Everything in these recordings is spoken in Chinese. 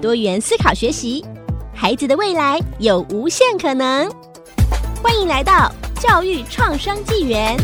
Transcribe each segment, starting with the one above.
多元思考学习，孩子的未来有无限可能。欢迎来到教育创生纪元。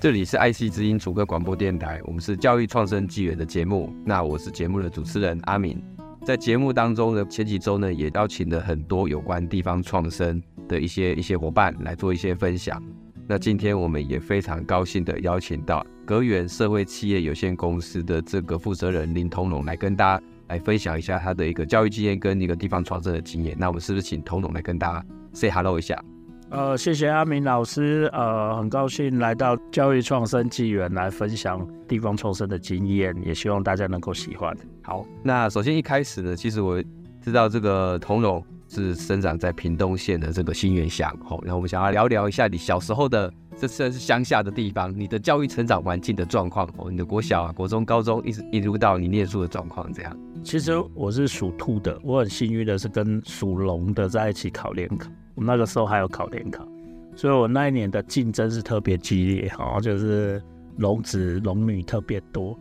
这里是爱惜之音主歌广播电台，我们是教育创生纪元的节目。那我是节目的主持人阿敏。在节目当中呢，前几周呢也邀请了很多有关地方创生的一些一些伙伴来做一些分享。那今天我们也非常高兴的邀请到格源社会企业有限公司的这个负责人林同荣来跟大家来分享一下他的一个教育经验跟一个地方创生的经验。那我们是不是请同荣来跟大家 say hello 一下？呃，谢谢阿明老师，呃，很高兴来到教育创生纪元来分享地方创生的经验，也希望大家能够喜欢。好，那首先一开始呢，其实我知道这个同荣。是生长在屏东县的这个新园乡，好，然后我们想要聊聊一下你小时候的，这算是乡下的地方，你的教育成长环境的状况，哦，你的国小啊、国中、高中，一直一路到你念书的状况，这样。其实我是属兔的，我很幸运的是跟属龙的在一起考联考，我那个时候还有考联考，所以我那一年的竞争是特别激烈，哈，就是龙子龙女特别多。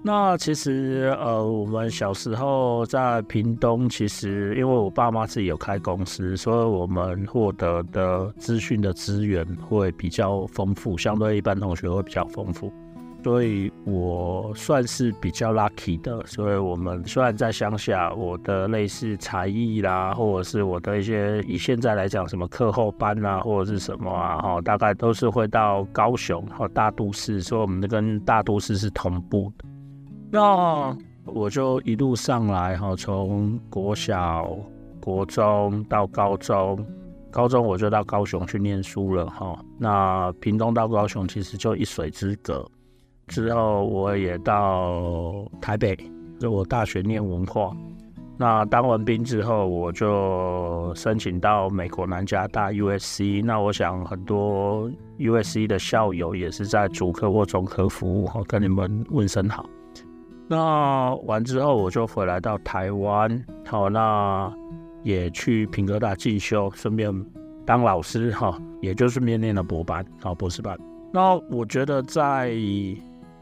那其实，呃，我们小时候在屏东，其实因为我爸妈自己有开公司，所以我们获得的资讯的资源会比较丰富，相对一般同学会比较丰富，所以我算是比较 lucky 的。所以我们虽然在乡下，我的类似才艺啦，或者是我的一些以现在来讲什么课后班啊，或者是什么啊，哈，大概都是会到高雄和大都市，所以我们跟大都市是同步的。那我就一路上来哈，从国小、国中到高中，高中我就到高雄去念书了哈。那屏东到高雄其实就一水之隔。之后我也到台北，就我大学念文化。那当完兵之后，我就申请到美国南加大 USC。那我想很多 USC 的校友也是在主科或中科服务哈，跟你们问声好。那完之后，我就回来到台湾，好，那也去平哥大进修，顺便当老师，哈，也就顺便念了博班，好，博士班。那我觉得在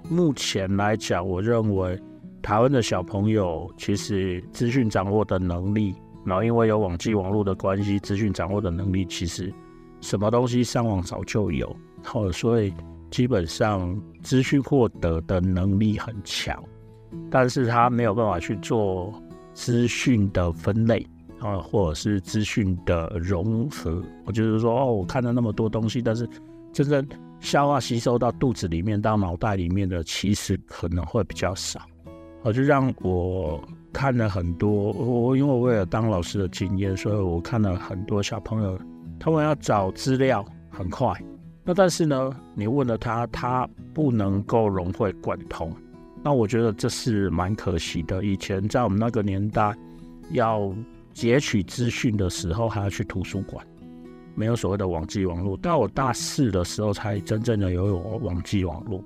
目前来讲，我认为台湾的小朋友其实资讯掌握的能力，然后因为有网际网络的关系，资讯掌握的能力其实什么东西上网早就有，好，所以基本上资讯获得的能力很强。但是他没有办法去做资讯的分类啊，或者是资讯的融合。我就是说，哦，我看了那么多东西，但是真正消化吸收到肚子里面、到脑袋里面的，其实可能会比较少。我就让我看了很多，我因为我有当老师的经验，所以我看了很多小朋友，他们要找资料很快，那但是呢，你问了他，他不能够融会贯通。那我觉得这是蛮可惜的。以前在我们那个年代，要截取资讯的时候，还要去图书馆，没有所谓的网际网络。到我大四的时候，才真正的有网际网络。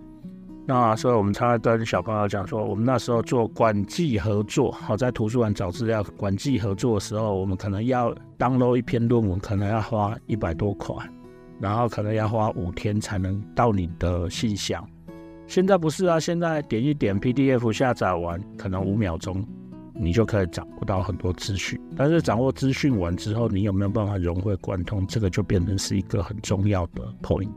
那所以我们常常跟小朋友讲说，我们那时候做馆际合作，好，在图书馆找资料，馆际合作的时候，我们可能要 download 一篇论文，可能要花一百多块，然后可能要花五天才能到你的信箱。现在不是啊，现在点一点 PDF 下载完，可能五秒钟，你就可以掌握到很多资讯。但是掌握资讯完之后，你有没有办法融会贯通，这个就变成是一个很重要的 point。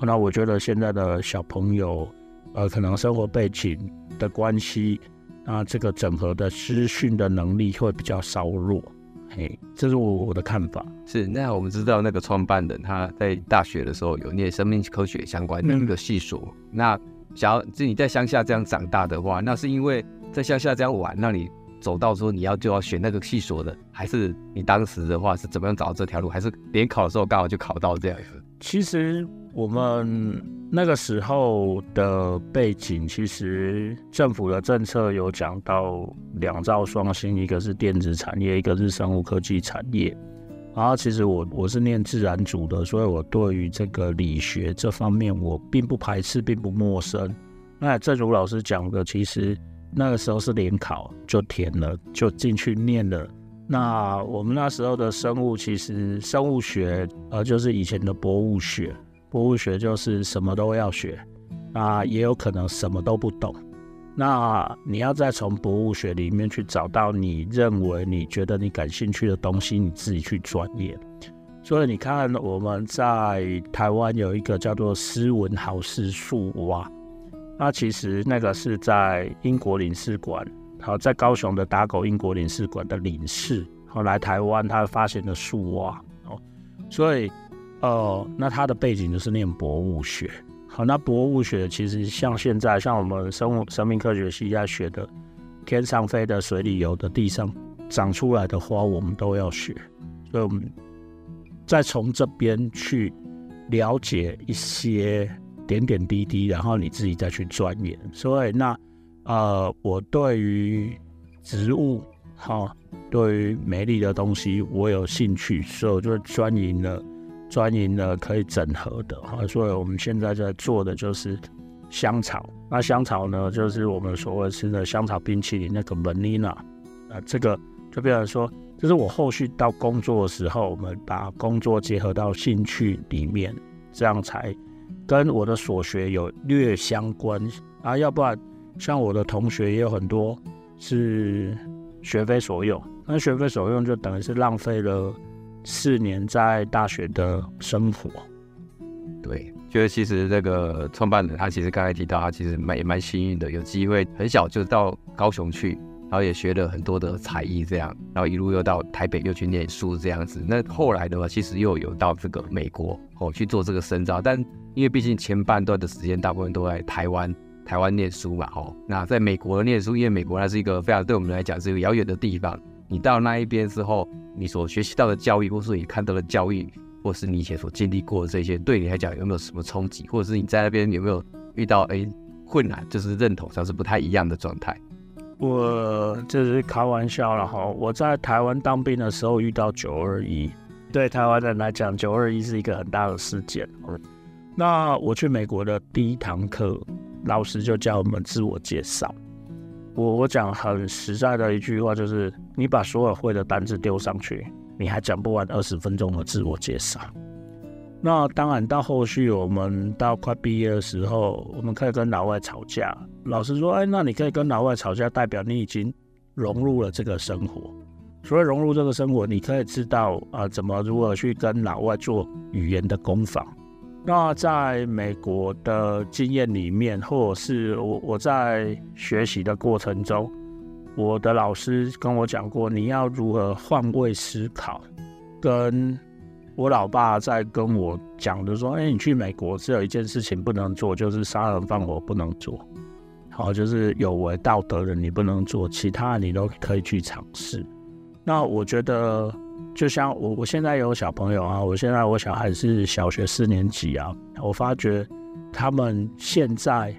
那我觉得现在的小朋友，呃，可能生活背景的关系，那这个整合的资讯的能力会比较稍弱。嘿，这是我我的看法。是，那我们知道那个创办人他在大学的时候有念生命科学相关的一个系所。那想要就你在乡下这样长大的话，那是因为在乡下这样玩，那你走到说你要就要选那个系所的，还是你当时的话是怎么样找到这条路，还是联考的时候刚好就考到这样？其实我们那个时候的背景，其实政府的政策有讲到两兆双星，一个是电子产业，一个是生物科技产业。然后其实我我是念自然组的，所以我对于这个理学这方面我并不排斥，并不陌生。那正如老师讲的，其实那个时候是联考就填了，就进去念了。那我们那时候的生物，其实生物学呃就是以前的博物学，博物学就是什么都要学，那也有可能什么都不懂。那你要再从博物学里面去找到你认为你觉得你感兴趣的东西，你自己去钻研。所以你看，我们在台湾有一个叫做斯文豪氏树蛙，那其实那个是在英国领事馆，好，在高雄的打狗英国领事馆的领事，后来台湾他发现的树蛙，哦，所以，呃，那他的背景就是念博物学。好，那博物学其实像现在，像我们生物生命科学系在学的，天上飞的、水里游的、地上长出来的花，我们都要学。所以，我们再从这边去了解一些点点滴滴，然后你自己再去钻研。所以，那呃，我对于植物，哈，对于美丽的东西，我有兴趣，所以我就专研了。专营了可以整合的哈，所以我们现在在做的就是香草。那香草呢，就是我们所谓吃的香草冰淇淋那个 vanilla。那这个就比方说，这是我后续到工作的时候，我们把工作结合到兴趣里面，这样才跟我的所学有略相关啊。要不然，像我的同学也有很多是学非所用，那学非所用就等于是浪费了。四年在大学的生活，对，就是其实这个创办人他其实刚才提到，他其实蛮也蛮幸运的，有机会很小就到高雄去，然后也学了很多的才艺，这样，然后一路又到台北又去念书这样子。那后来的话，其实又有到这个美国哦去做这个深造，但因为毕竟前半段的时间大部分都在台湾，台湾念书嘛，哦，那在美国念书，因为美国它是一个非常对我们来讲是一个遥远的地方。你到那一边之后，你所学习到的教育，或是你看到的教育，或是你以前所经历过的这些，对你来讲有没有什么冲击，或者是你在那边有没有遇到哎困难，就是认同上是不太一样的状态？我这是开玩笑了哈。我在台湾当兵的时候遇到九二一，对台湾人来讲，九二一是一个很大的事件。那我去美国的第一堂课，老师就教我们自我介绍。我我讲很实在的一句话，就是你把所有会的单子丢上去，你还讲不完二十分钟的自我介绍。那当然，到后续我们到快毕业的时候，我们可以跟老外吵架。老师说：“哎，那你可以跟老外吵架，代表你已经融入了这个生活。所以融入这个生活，你可以知道啊，怎么如何去跟老外做语言的攻防。”那在美国的经验里面，或者是我我在学习的过程中，我的老师跟我讲过，你要如何换位思考。跟我老爸在跟我讲的说，哎，你去美国只有一件事情不能做，就是杀人放火不能做。好，就是有违道德的你不能做，其他你都可以去尝试。那我觉得。就像我，我现在有小朋友啊，我现在我小孩是小学四年级啊，我发觉他们现在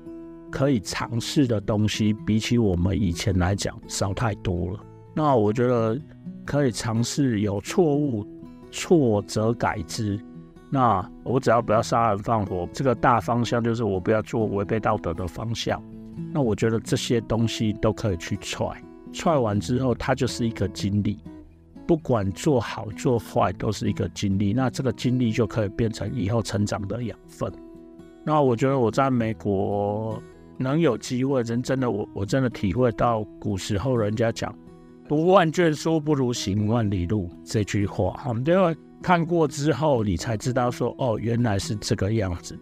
可以尝试的东西，比起我们以前来讲少太多了。那我觉得可以尝试有错误，错则改之。那我只要不要杀人放火，这个大方向就是我不要做违背道德的方向。那我觉得这些东西都可以去踹，踹完之后，它就是一个经历。不管做好做坏，都是一个经历。那这个经历就可以变成以后成长的养分。那我觉得我在美国能有机会，真真的我我真的体会到古时候人家讲“读万卷书不如行万里路”这句话。我们因为看过之后，你才知道说哦，原来是这个样子。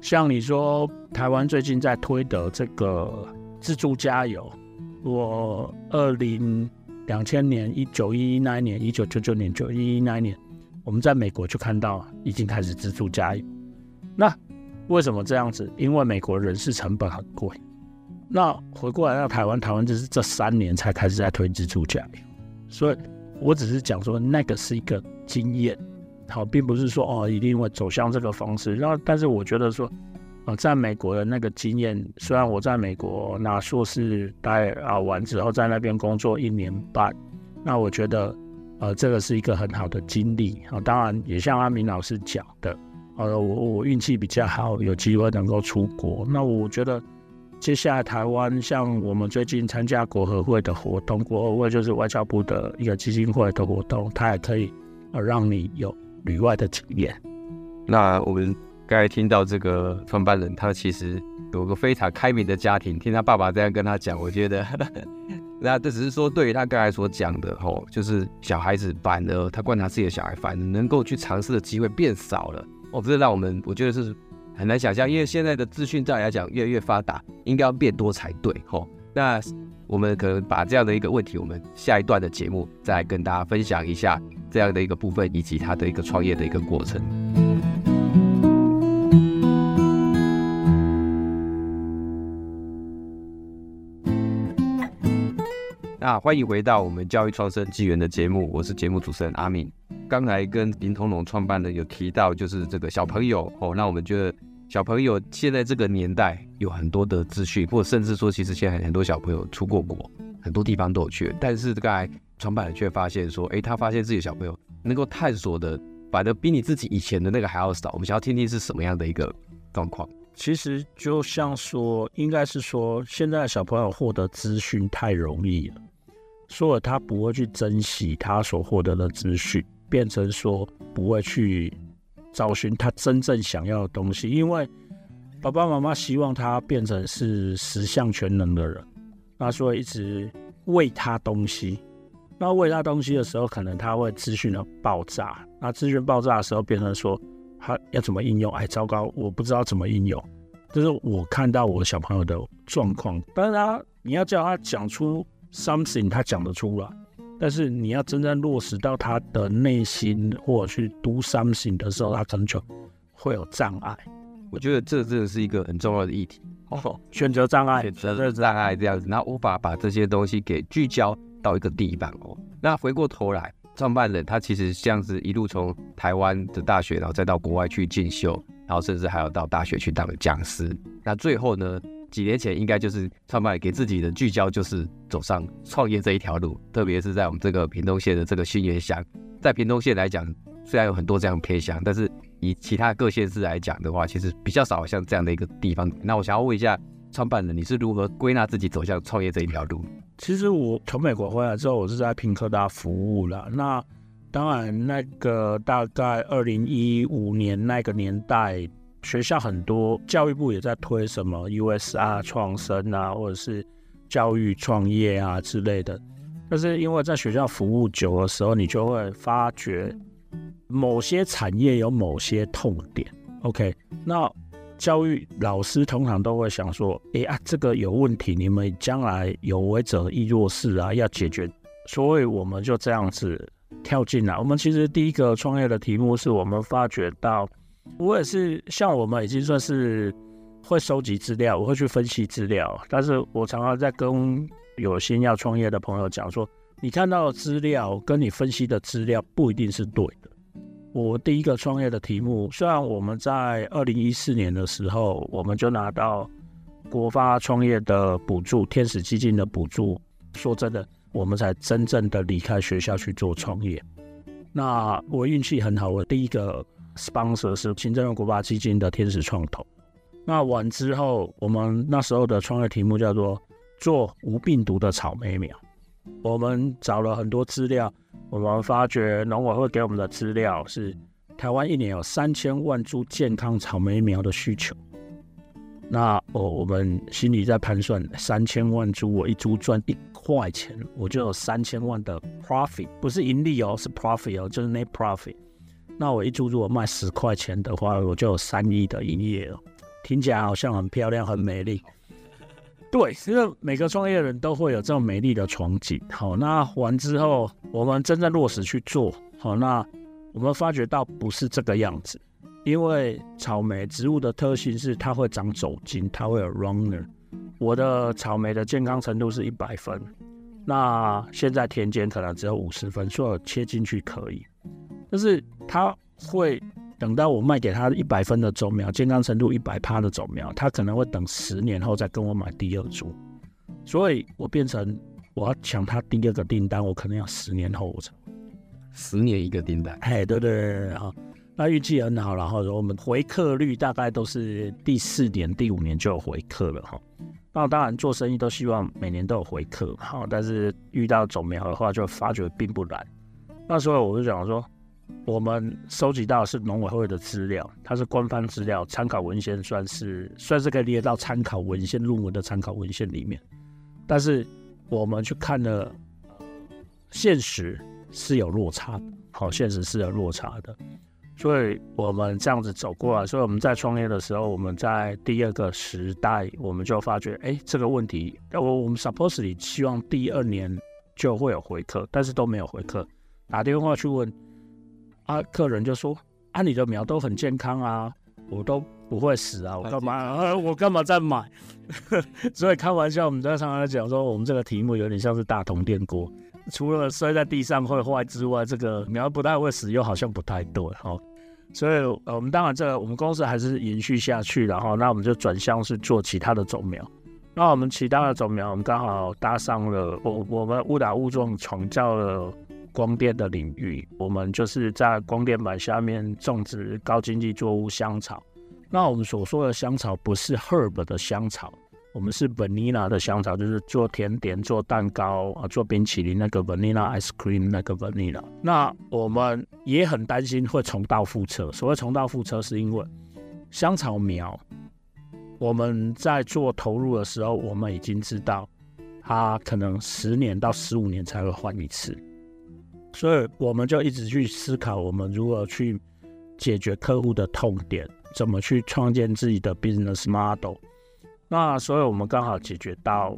像你说台湾最近在推的这个自助加油，我二零。两千年，一九一一那一年，一九九九年，九一一那一年，我们在美国就看到已经开始自助加油。那为什么这样子？因为美国人事成本很贵。那回过来到台湾，台湾就是这三年才开始在推自助加油。所以我只是讲说，那个是一个经验，好，并不是说哦一定会走向这个方式。然后，但是我觉得说，呃，在美国的那个经验，虽然我在美国拿硕士待啊完之后在那边工作一年半，那我觉得呃这个是一个很好的经历啊。当然也像阿明老师讲的，呃，我我运气比较好，有机会能够出国。那我觉得接下来台湾像我们最近参加国合会的活动，国合会就是外交部的一个基金会的活动，它也可以呃让你有旅外的经验。那我们。刚才听到这个创办人，他其实有个非常开明的家庭。听他爸爸这样跟他讲，我觉得，那这只是说对于他刚才所讲的吼，就是小孩子反而他观察自己的小孩，反而能够去尝试的机会变少了。哦，这让我们我觉得是很难想象，因为现在的资讯照来讲越来越发达，应该要变多才对。吼，那我们可能把这样的一个问题，我们下一段的节目再跟大家分享一下这样的一个部分，以及他的一个创业的一个过程。那欢迎回到我们教育创生纪元的节目，我是节目主持人阿敏。刚才跟林同龙创办人有提到，就是这个小朋友哦，那我们觉得小朋友现在这个年代有很多的资讯，或者甚至说，其实现在很多小朋友出过国，很多地方都有去，但是刚才创办人却发现说，诶，他发现自己的小朋友能够探索的，反而比你自己以前的那个还要少。我们想要听听是什么样的一个状况。其实就像说，应该是说，现在小朋友获得资讯太容易了。说了他不会去珍惜他所获得的资讯，变成说不会去找寻他真正想要的东西，因为爸爸妈妈希望他变成是十项全能的人，那所以一直喂他东西。那喂他东西的时候，可能他会资讯的爆炸。那资讯爆炸的时候，变成说他要怎么应用？哎，糟糕，我不知道怎么应用。这是我看到我小朋友的状况。但是他你要叫他讲出。Something 他讲得出来，但是你要真正落实到他的内心或者去 do something 的时候，他可能就会有障碍。我觉得这真的是一个很重要的议题哦，选择障碍，选择障碍这样子，然后无法把这些东西给聚焦到一个地方哦。那回过头来，创办人他其实这样子一路从台湾的大学，然后再到国外去进修，然后甚至还有到大学去当讲师。那最后呢？几年前应该就是创办给自己的聚焦，就是走上创业这一条路。特别是在我们这个屏东县的这个新园乡，在屏东县来讲，虽然有很多这样偏乡，但是以其他各县市来讲的话，其实比较少像这样的一个地方。那我想要问一下创办人，你是如何归纳自己走向创业这一条路？其实我从美国回来之后，我是在屏科大服务了。那当然，那个大概二零一五年那个年代。学校很多，教育部也在推什么 USR 创生啊，或者是教育创业啊之类的。但是因为在学校服务久的时候，你就会发觉某些产业有某些痛点。OK，那教育老师通常都会想说：“哎啊，这个有问题，你们将来有为者亦若是啊，要解决。”所以我们就这样子跳进来。我们其实第一个创业的题目是我们发觉到。我也是，像我们已经算是会收集资料，我会去分析资料。但是我常常在跟有心要创业的朋友讲说，你看到的资料跟你分析的资料不一定是对的。我第一个创业的题目，虽然我们在二零一四年的时候，我们就拿到国发创业的补助、天使基金的补助。说真的，我们才真正的离开学校去做创业。那我运气很好，我第一个。Sponsor 是行政院国发基金的天使创投。那完之后，我们那时候的创业题目叫做做无病毒的草莓苗。我们找了很多资料，我们发觉农委会给我们的资料是台湾一年有三千万株健康草莓苗的需求。那我我们心里在盘算，三千万株，我一株赚一块钱，我就有三千万的 profit，不是盈利哦，是 profit 哦，就是 net profit。那我一株如果卖十块钱的话，我就有三亿的营业额，听起来好像很漂亮、很美丽。对，因为每个创业人都会有这种美丽的憧憬。好，那完之后，我们真正落实去做，好，那我们发觉到不是这个样子。因为草莓植物的特性是它会长走茎，它会有 runner。我的草莓的健康程度是一百分，那现在田间可能只有五十分，所以切进去可以。就是他会等到我卖给他一百分的种苗，健康程度一百趴的种苗，他可能会等十年后再跟我买第二株，所以我变成我要抢他第二个订单，我可能要十年后我才。十年一个订单，哎，对对对，啊，那运气很好，然后我们回客率大概都是第四年、第五年就有回客了哈。那当然做生意都希望每年都有回客，哈，但是遇到种苗的话就发觉并不难。那时候我就想说，我们收集到是农委会的资料，它是官方资料，参考文献算是算是可以列到参考文献论文的参考文献里面，但是我们去看了现实。是有落差的，好，现实是有落差的，所以我们这样子走过来，所以我们在创业的时候，我们在第二个时代，我们就发觉，哎，这个问题，我我们 supposedly 希望第二年就会有回客，但是都没有回客，打电话去问，啊，客人就说，啊，你的苗都很健康啊，我都不会死啊，我干嘛，啊、我干嘛再买？所以开玩笑，我们在常常讲说，我们这个题目有点像是大铜电锅。除了摔在地上会坏之外，这个苗不太会死，又好像不太对哈。所以，呃，我们当然这个我们公司还是延续下去，然后那我们就转向是做其他的种苗。那我们其他的种苗，我们刚好搭上了我我们误打误撞闯进了光电的领域。我们就是在光电板下面种植高经济作物香草。那我们所说的香草不是 herb 的香草。我们是 vanilla 的香草，就是做甜点、做蛋糕啊、做冰淇淋那个 vanilla ice cream 那个 vanilla。那我们也很担心会重蹈覆辙。所谓重蹈覆辙，是因为香草苗我们在做投入的时候，我们已经知道它可能十年到十五年才会换一次，所以我们就一直去思考，我们如何去解决客户的痛点，怎么去创建自己的 business model。那所以，我们刚好解决到，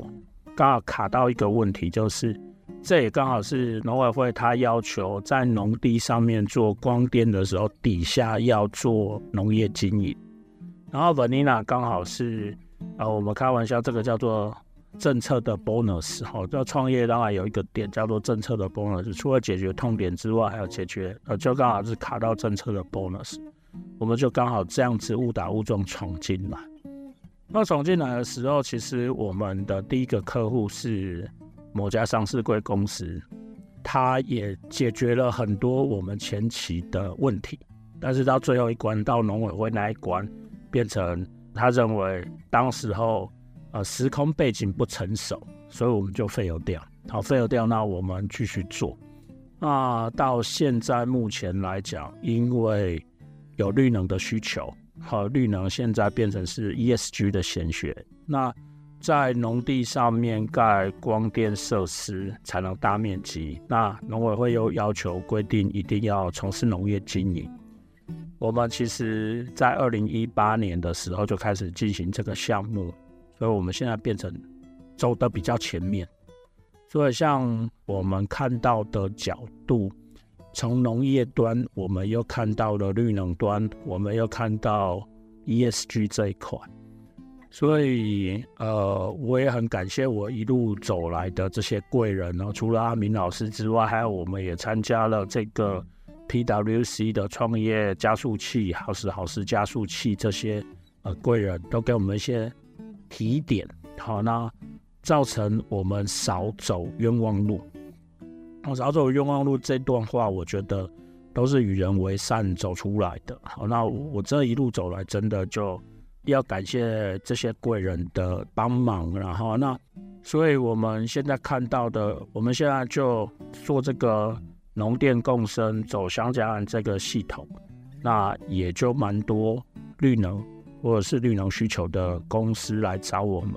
刚好卡到一个问题，就是这也刚好是农委会他要求在农地上面做光电的时候，底下要做农业经营。然后 Vanilla 刚好是，呃，我们开玩笑，这个叫做政策的 bonus 哈，叫创业当然有一个点叫做政策的 bonus，除了解决痛点之外，还有解决，呃，就刚好是卡到政策的 bonus，我们就刚好这样子误打误撞闯进来。那闯进来的时候，其实我们的第一个客户是某家上市贵公司，他也解决了很多我们前期的问题，但是到最后一关，到农委会那一关，变成他认为当时候呃时空背景不成熟，所以我们就废油掉。好，废油掉，那我们继续做。那到现在目前来讲，因为有绿能的需求。好，绿能现在变成是 ESG 的显学。那在农地上面盖光电设施才能大面积。那农委会又要求规定一定要从事农业经营。我们其实，在二零一八年的时候就开始进行这个项目，所以我们现在变成走的比较前面。所以，像我们看到的角度。从农业端，我们又看到了绿能端，我们又看到 ESG 这一块，所以呃，我也很感谢我一路走来的这些贵人，然后除了阿明老师之外，还有我们也参加了这个 PWC 的创业加速器，好时好事加速器这些呃贵人都给我们一些提点，好，那造成我们少走冤枉路。我少走冤枉路这段话，我觉得都是与人为善走出来的。好，那我这一路走来，真的就要感谢这些贵人的帮忙。然后，那所以我们现在看到的，我们现在就做这个农电共生走香蕉岸这个系统，那也就蛮多绿能或者是绿能需求的公司来找我们。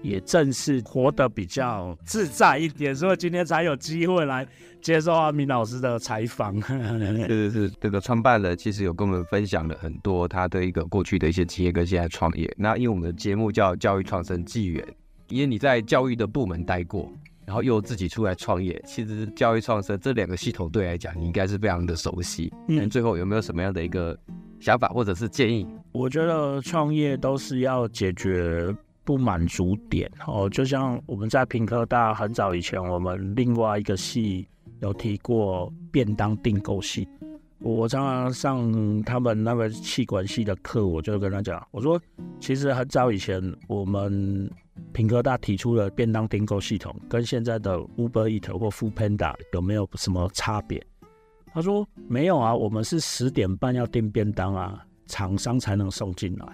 也正是活得比较自在一点，所以今天才有机会来接受阿明老师的采访。是是是，这个创办人其实有跟我们分享了很多他的一个过去的一些经验跟现在创业。那因为我们的节目叫教育创生纪元，因为你在教育的部门待过，然后又自己出来创业，其实教育创生这两个系统对来讲，你应该是非常的熟悉。嗯，最后有没有什么样的一个想法或者是建议？我觉得创业都是要解决。不满足点哦，就像我们在屏科大很早以前，我们另外一个系有提过便当订购系。我常常上他们那个气管系的课，我就跟他讲，我说其实很早以前我们屏科大提出了便当订购系统，跟现在的 Uber Eats 或 Foodpanda 有没有什么差别？他说没有啊，我们是十点半要订便当啊，厂商才能送进来。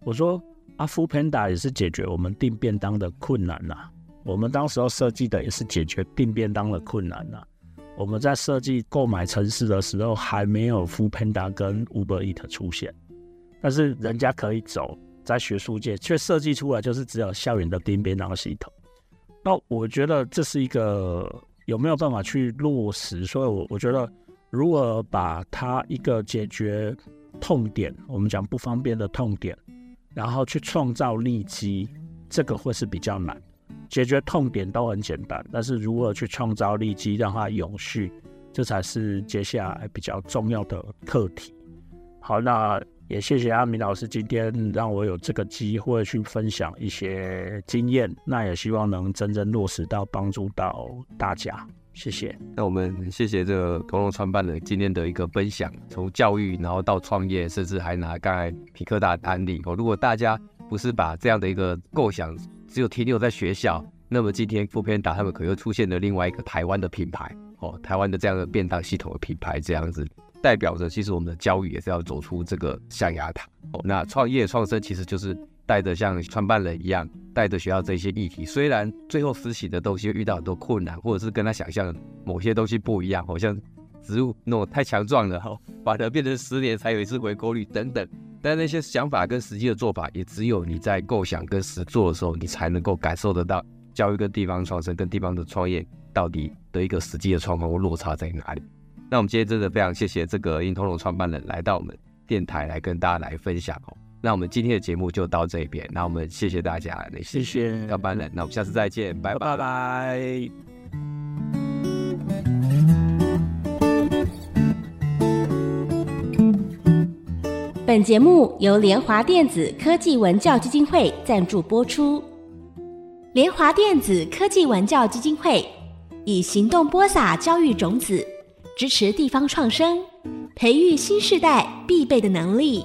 我说啊，Foodpanda 也是解决我们订便当的困难呐、我们当时候设计的也是解决订便当的困难呐、我们在设计购买城市的时候，还没有 Foodpanda 跟 Uber Eat 出现，但是人家可以走，在学术界却设计出来就是只有校园的订便当系统。那我觉得这是一个有没有办法去落实？所以我我觉得，如果把它一个解决痛点，我们讲不方便的痛点，然后去创造利基，这个会是比较难。解决痛点都很简单，但是如何去创造利基，让它永续，这才是接下来比较重要的课题。好，那也谢谢阿明老师今天让我有这个机会去分享一些经验，那也希望能真正落实到帮助到大家。谢谢。那我们谢谢这个同融创办人今天的一个分享，从教育然后到创业，甚至还拿刚才屏科大的案例。哦，如果大家不是把这样的一个构想，只有停留在学校，那么今天 Foodpanda 他们可又出现了另外一个台湾的品牌哦，台湾的这样的便当系统的品牌，这样子代表着其实我们的教育也是要走出这个象牙塔哦。那创业创生其实就是带着像创办人一样，带着学校这些议题，虽然最后实习的东西遇到很多困难，或者是跟他想象某些东西不一样，好像植物那种太强壮了哈，把它变成十年才有一次回购率等等。但那些想法跟实际的做法，也只有你在构想跟实做的时候，你才能够感受得到教育跟地方创生跟地方的创业到底的一个实际的状况或落差在哪里。那我们今天真的非常谢谢这个英通融创办人来到我们电台来跟大家来分享哦。那我们今天的节目就到这边，那我们谢谢大家，谢谢创办人，那我们下次再见，拜拜拜拜。本节目由联华电子科技文教基金会赞助播出。联华电子科技文教基金会以行动播撒教育种子，支持地方创生，培育新时代必备的能力。